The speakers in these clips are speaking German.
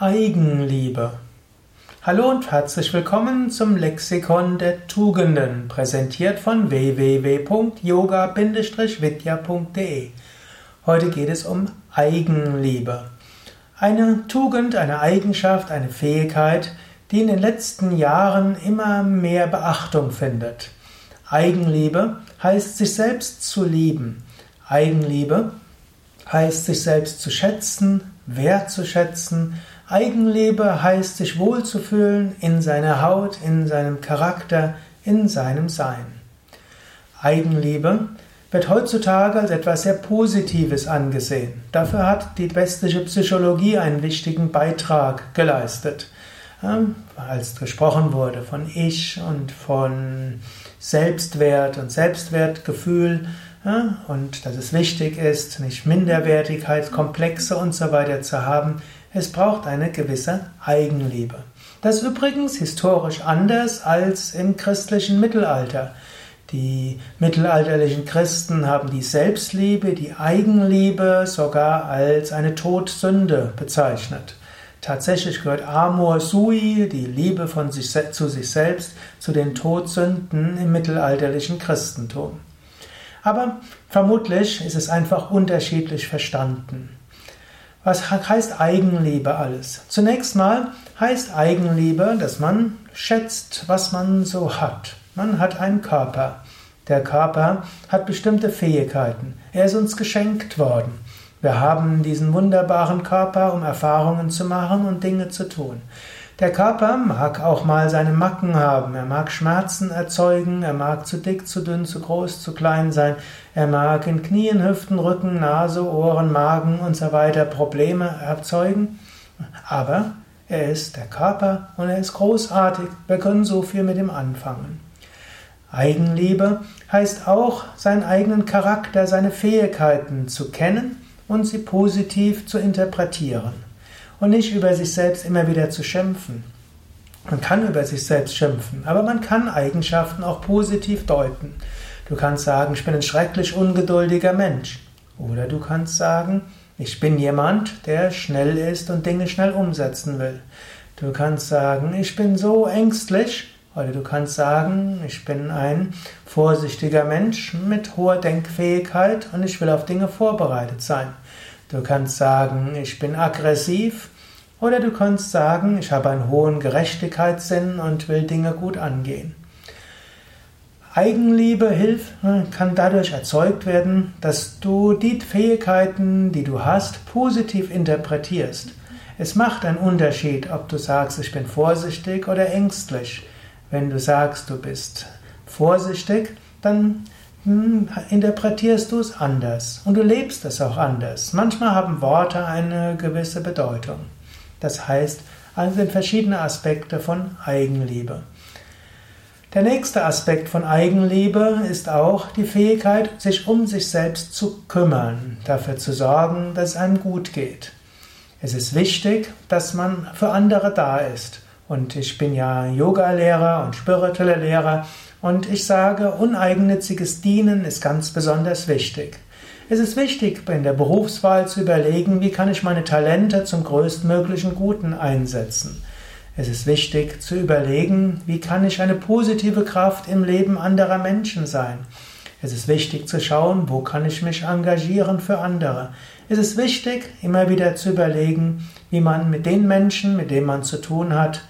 Eigenliebe. Hallo und herzlich willkommen zum Lexikon der Tugenden, präsentiert von www.yoga-vidya.de. Heute geht es um Eigenliebe. Eine Tugend, eine Eigenschaft, eine Fähigkeit, die in den letzten Jahren immer mehr Beachtung findet. Eigenliebe heißt, sich selbst zu lieben. Eigenliebe heißt, sich selbst zu schätzen, wertzuschätzen, Eigenliebe heißt, sich wohlzufühlen in seiner Haut, in seinem Charakter, in seinem Sein. Eigenliebe wird heutzutage als etwas sehr Positives angesehen. Dafür hat die westliche Psychologie einen wichtigen Beitrag geleistet. Als gesprochen wurde von Ich und von Selbstwert und Selbstwertgefühl und dass es wichtig ist, nicht Minderwertigkeitskomplexe und so weiter zu haben, es braucht eine gewisse Eigenliebe. Das ist übrigens historisch anders als im christlichen Mittelalter. Die mittelalterlichen Christen haben die Selbstliebe, die Eigenliebe sogar als eine Todsünde bezeichnet. Tatsächlich gehört Amor Sui, die Liebe von sich, zu sich selbst, zu den Todsünden im mittelalterlichen Christentum. Aber vermutlich ist es einfach unterschiedlich verstanden. Was heißt Eigenliebe alles? Zunächst mal heißt Eigenliebe, dass man schätzt, was man so hat. Man hat einen Körper. Der Körper hat bestimmte Fähigkeiten. Er ist uns geschenkt worden. Wir haben diesen wunderbaren Körper, um Erfahrungen zu machen und Dinge zu tun. Der Körper mag auch mal seine Macken haben, er mag Schmerzen erzeugen, er mag zu dick, zu dünn, zu groß, zu klein sein, er mag in Knien, Hüften, Rücken, Nase, Ohren, Magen und so weiter Probleme erzeugen, aber er ist der Körper und er ist großartig, wir können so viel mit ihm anfangen. Eigenliebe heißt auch, seinen eigenen Charakter, seine Fähigkeiten zu kennen und sie positiv zu interpretieren und nicht über sich selbst immer wieder zu schimpfen. Man kann über sich selbst schimpfen, aber man kann Eigenschaften auch positiv deuten. Du kannst sagen, ich bin ein schrecklich ungeduldiger Mensch. Oder du kannst sagen, ich bin jemand, der schnell ist und Dinge schnell umsetzen will. Du kannst sagen, ich bin so ängstlich. Oder du kannst sagen, ich bin ein vorsichtiger Mensch mit hoher Denkfähigkeit und ich will auf Dinge vorbereitet sein. Du kannst sagen, ich bin aggressiv oder du kannst sagen, ich habe einen hohen Gerechtigkeitssinn und will Dinge gut angehen. Eigenliebe hilft, kann dadurch erzeugt werden, dass du die Fähigkeiten, die du hast, positiv interpretierst. Es macht einen Unterschied, ob du sagst, ich bin vorsichtig oder ängstlich. Wenn du sagst, du bist vorsichtig, dann interpretierst du es anders und du lebst es auch anders. Manchmal haben Worte eine gewisse Bedeutung. Das heißt, also sind verschiedene Aspekte von Eigenliebe. Der nächste Aspekt von Eigenliebe ist auch die Fähigkeit, sich um sich selbst zu kümmern, dafür zu sorgen, dass es einem gut geht. Es ist wichtig, dass man für andere da ist. Und ich bin ja Yoga-Lehrer und spiritueller Lehrer und ich sage, uneigennütziges Dienen ist ganz besonders wichtig. Es ist wichtig, in der Berufswahl zu überlegen, wie kann ich meine Talente zum größtmöglichen Guten einsetzen. Es ist wichtig zu überlegen, wie kann ich eine positive Kraft im Leben anderer Menschen sein. Es ist wichtig zu schauen, wo kann ich mich engagieren für andere. Es ist wichtig, immer wieder zu überlegen, wie man mit den Menschen, mit denen man zu tun hat,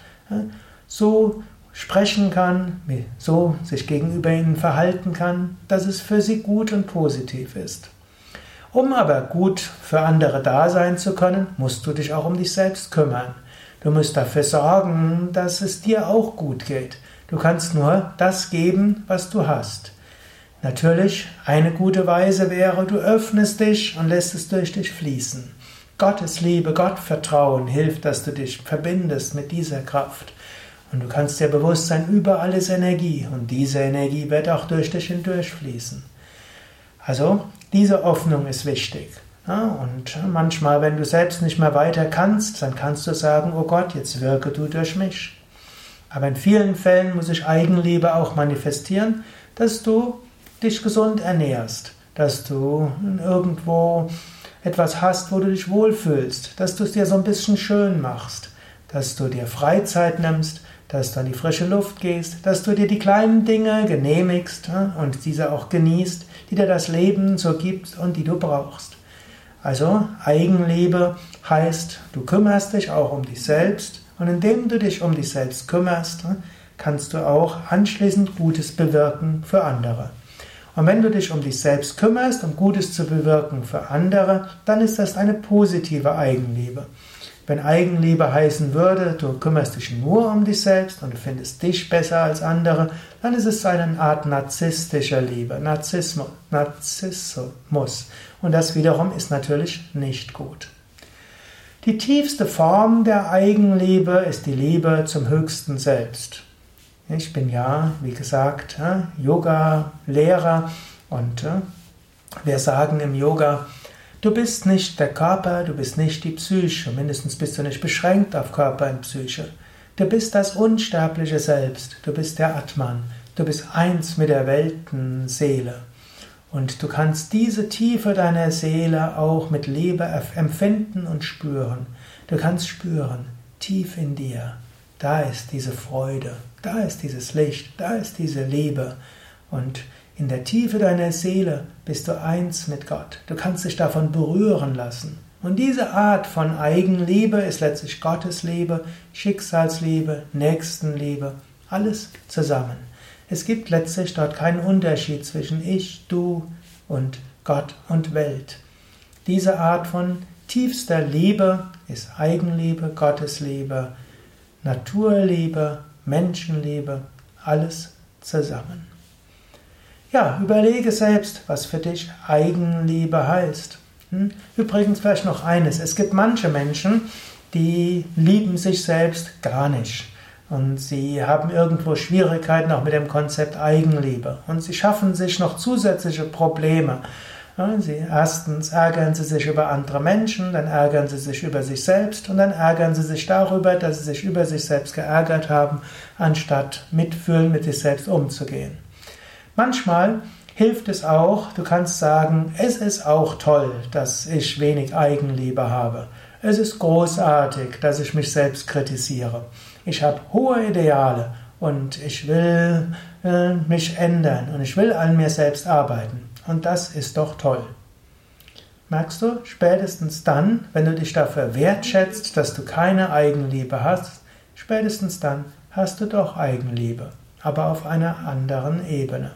so sprechen kann, so sich gegenüber ihnen verhalten kann, dass es für sie gut und positiv ist. Um aber gut für andere da sein zu können, musst du dich auch um dich selbst kümmern. Du musst dafür sorgen, dass es dir auch gut geht. Du kannst nur das geben, was du hast. Natürlich, eine gute Weise wäre, du öffnest dich und lässt es durch dich fließen. Gottes Liebe, Gottvertrauen hilft, dass du dich verbindest mit dieser Kraft. Und du kannst dir bewusst sein, überall ist Energie und diese Energie wird auch durch dich hindurch fließen. Also, diese Öffnung ist wichtig. und manchmal, wenn du selbst nicht mehr weiter kannst, dann kannst du sagen, oh Gott, jetzt wirke du durch mich. Aber in vielen Fällen muss sich Eigenliebe auch manifestieren, dass du dich gesund ernährst, dass du irgendwo etwas hast, wo du dich wohlfühlst, dass du es dir so ein bisschen schön machst, dass du dir Freizeit nimmst, dass du an die frische Luft gehst, dass du dir die kleinen Dinge genehmigst und diese auch genießt, die dir das Leben so gibt und die du brauchst. Also Eigenliebe heißt, du kümmerst dich auch um dich selbst und indem du dich um dich selbst kümmerst, kannst du auch anschließend Gutes bewirken für andere. Und wenn du dich um dich selbst kümmerst, um Gutes zu bewirken für andere, dann ist das eine positive Eigenliebe. Wenn Eigenliebe heißen würde, du kümmerst dich nur um dich selbst und du findest dich besser als andere, dann ist es eine Art narzisstischer Liebe, Narzissmus. Narzissmus. Und das wiederum ist natürlich nicht gut. Die tiefste Form der Eigenliebe ist die Liebe zum höchsten Selbst. Ich bin ja, wie gesagt, Yoga-Lehrer und wir sagen im Yoga, Du bist nicht der Körper, du bist nicht die Psyche, mindestens bist du nicht beschränkt auf Körper und Psyche. Du bist das unsterbliche Selbst, du bist der Atman, du bist eins mit der Weltenseele. Und du kannst diese Tiefe deiner Seele auch mit Liebe empfinden und spüren. Du kannst spüren, tief in dir, da ist diese Freude, da ist dieses Licht, da ist diese Liebe. Und in der Tiefe deiner Seele bist du eins mit Gott. Du kannst dich davon berühren lassen. Und diese Art von Eigenliebe ist letztlich Gottesliebe, Schicksalsliebe, Nächstenliebe, alles zusammen. Es gibt letztlich dort keinen Unterschied zwischen ich, du und Gott und Welt. Diese Art von tiefster Liebe ist Eigenliebe, Gottesliebe, Naturliebe, Menschenliebe, alles zusammen. Ja, überlege selbst, was für dich Eigenliebe heißt. Hm? Übrigens vielleicht noch eines. Es gibt manche Menschen, die lieben sich selbst gar nicht. Und sie haben irgendwo Schwierigkeiten auch mit dem Konzept Eigenliebe. Und sie schaffen sich noch zusätzliche Probleme. Sie, erstens ärgern sie sich über andere Menschen, dann ärgern sie sich über sich selbst und dann ärgern sie sich darüber, dass sie sich über sich selbst geärgert haben, anstatt mitfühlen, mit sich selbst umzugehen. Manchmal hilft es auch, du kannst sagen, es ist auch toll, dass ich wenig Eigenliebe habe. Es ist großartig, dass ich mich selbst kritisiere. Ich habe hohe Ideale und ich will äh, mich ändern und ich will an mir selbst arbeiten. Und das ist doch toll. Merkst du, spätestens dann, wenn du dich dafür wertschätzt, dass du keine Eigenliebe hast, spätestens dann hast du doch Eigenliebe, aber auf einer anderen Ebene.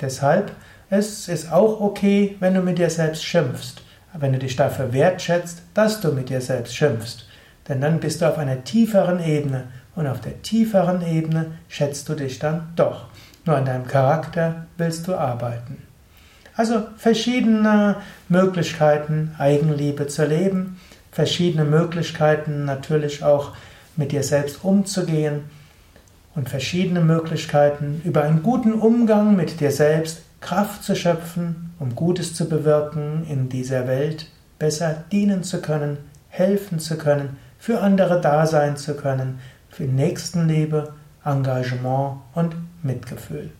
Deshalb, es ist auch okay, wenn du mit dir selbst schimpfst, wenn du dich dafür wertschätzt, dass du mit dir selbst schimpfst. Denn dann bist du auf einer tieferen Ebene und auf der tieferen Ebene schätzt du dich dann doch. Nur an deinem Charakter willst du arbeiten. Also verschiedene Möglichkeiten, Eigenliebe zu leben, verschiedene Möglichkeiten natürlich auch mit dir selbst umzugehen und verschiedene Möglichkeiten, über einen guten Umgang mit dir selbst Kraft zu schöpfen, um Gutes zu bewirken in dieser Welt, besser dienen zu können, helfen zu können, für andere da sein zu können, für Nächstenliebe, Engagement und Mitgefühl.